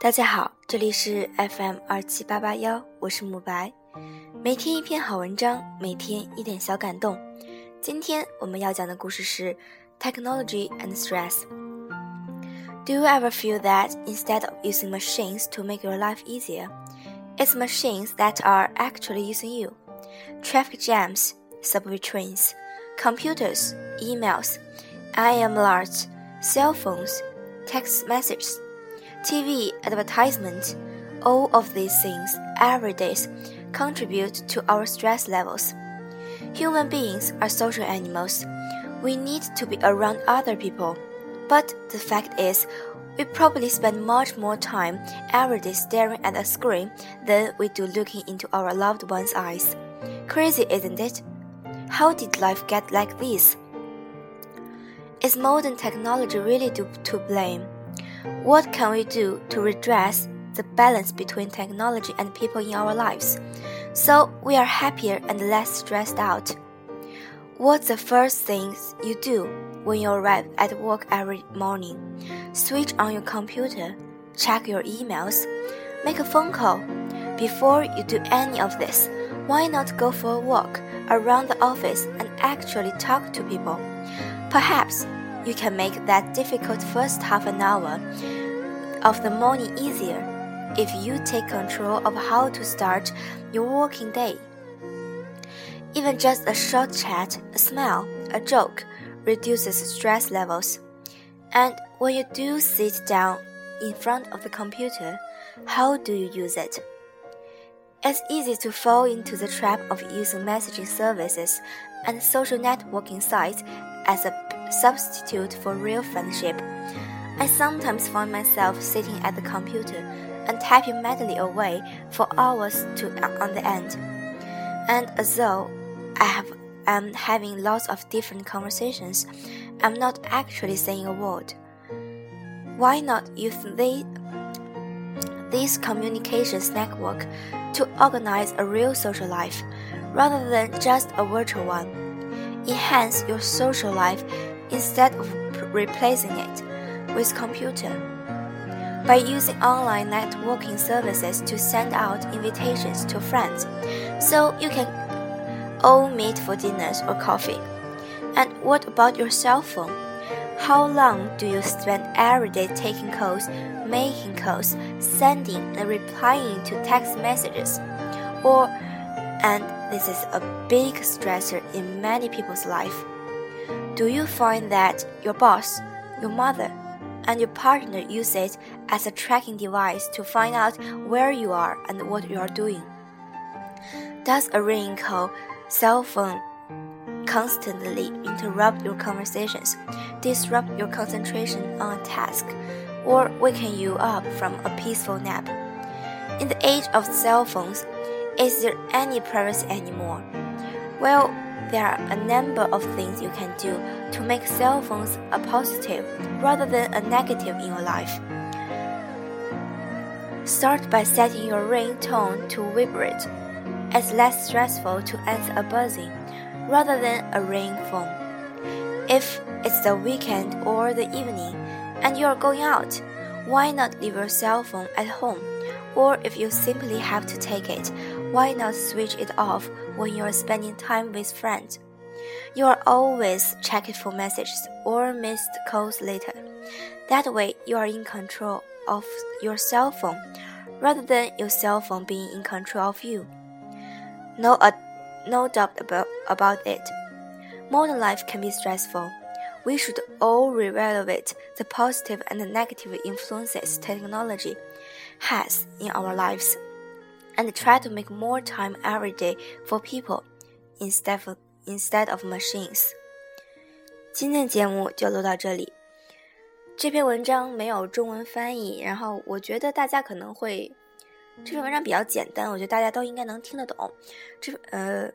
大家好，这里是 FM 二七八八幺，我是慕白。每天一篇好文章，每天一点小感动。今天我们要讲的故事是 Technology and Stress。Do you ever feel that instead of using machines to make your life easier, it's machines that are actually using you? Traffic jams, subway trains, computers, emails, IM alerts, cell phones, text messages, TV advertisement, all of these things every day contribute to our stress levels. Human beings are social animals. We need to be around other people. But the fact is, we probably spend much more time every day staring at a screen than we do looking into our loved one's eyes. Crazy, isn't it? How did life get like this? Is modern technology really to, to blame? What can we do to redress the balance between technology and people in our lives so we are happier and less stressed out? What's the first things you do when you arrive at work every morning? Switch on your computer, check your emails, make a phone call. Before you do any of this, why not go for a walk around the office and actually talk to people? Perhaps you can make that difficult first half an hour of the morning easier if you take control of how to start your working day. Even just a short chat, a smile, a joke reduces stress levels. And when you do sit down in front of the computer, how do you use it? It's easy to fall into the trap of using messaging services and social networking sites as a substitute for real friendship. I sometimes find myself sitting at the computer and typing madly away for hours to on the end. And as though I have am having lots of different conversations, I'm not actually saying a word. Why not use the, this communications network to organize a real social life rather than just a virtual one? Enhance your social life instead of replacing it with computer. By using online networking services to send out invitations to friends, so you can all meet for dinners or coffee. And what about your cell phone? How long do you spend every day taking calls, making calls, sending and replying to text messages? Or, and this is a big stressor in many people's life. Do you find that your boss, your mother, and your partner use it as a tracking device to find out where you are and what you are doing? Does a ringing call, cell phone constantly interrupt your conversations, disrupt your concentration on a task, or waken you up from a peaceful nap? In the age of cell phones, is there any privacy anymore? Well, there are a number of things you can do to make cell phones a positive rather than a negative in your life. Start by setting your ringtone to vibrate. It's less stressful to answer a buzzing rather than a ring phone. If it's the weekend or the evening and you're going out, why not leave your cell phone at home? Or if you simply have to take it, why not switch it off when you're spending time with friends? You are always checking for messages or missed calls later. That way, you are in control of your cell phone rather than your cell phone being in control of you. No, uh, no doubt about, about it. Modern life can be stressful. We should all reevaluate the positive and the negative influences technology has in our lives and try to make more time every day for people instead of, instead of machines. 今天的节目就录到这里。这篇文章没有中文翻译，然后我觉得大家可能会，这篇文章比较简单，我觉得大家都应该能听得懂。这呃，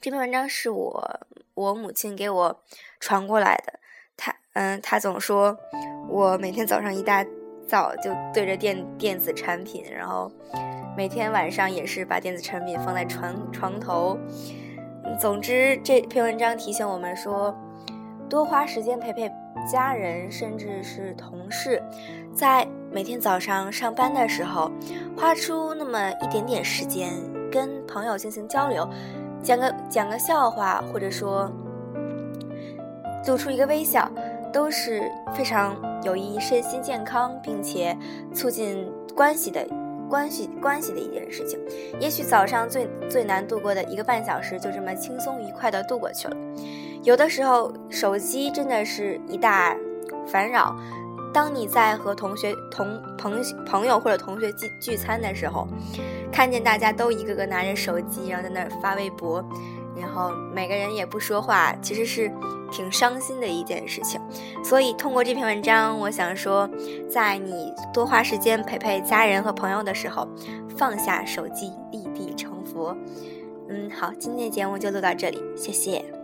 这篇文章是我我母亲给我传过来的。她嗯，她总说我每天早上一大早就对着电电子产品，然后每天晚上也是把电子产品放在床床头。总之，这篇文章提醒我们说，多花时间陪陪。家人甚至是同事，在每天早上上班的时候，花出那么一点点时间跟朋友进行交流，讲个讲个笑话，或者说露出一个微笑，都是非常有益身心健康，并且促进关系的。关系关系的一件事情，也许早上最最难度过的一个半小时，就这么轻松愉快的度过去了。有的时候，手机真的是一大烦扰。当你在和同学、同朋朋友或者同学聚聚餐的时候，看见大家都一个个拿着手机，然后在那儿发微博，然后每个人也不说话，其实是。挺伤心的一件事情，所以通过这篇文章，我想说，在你多花时间陪陪家人和朋友的时候，放下手机，立地成佛。嗯，好，今天的节目就录到这里，谢谢。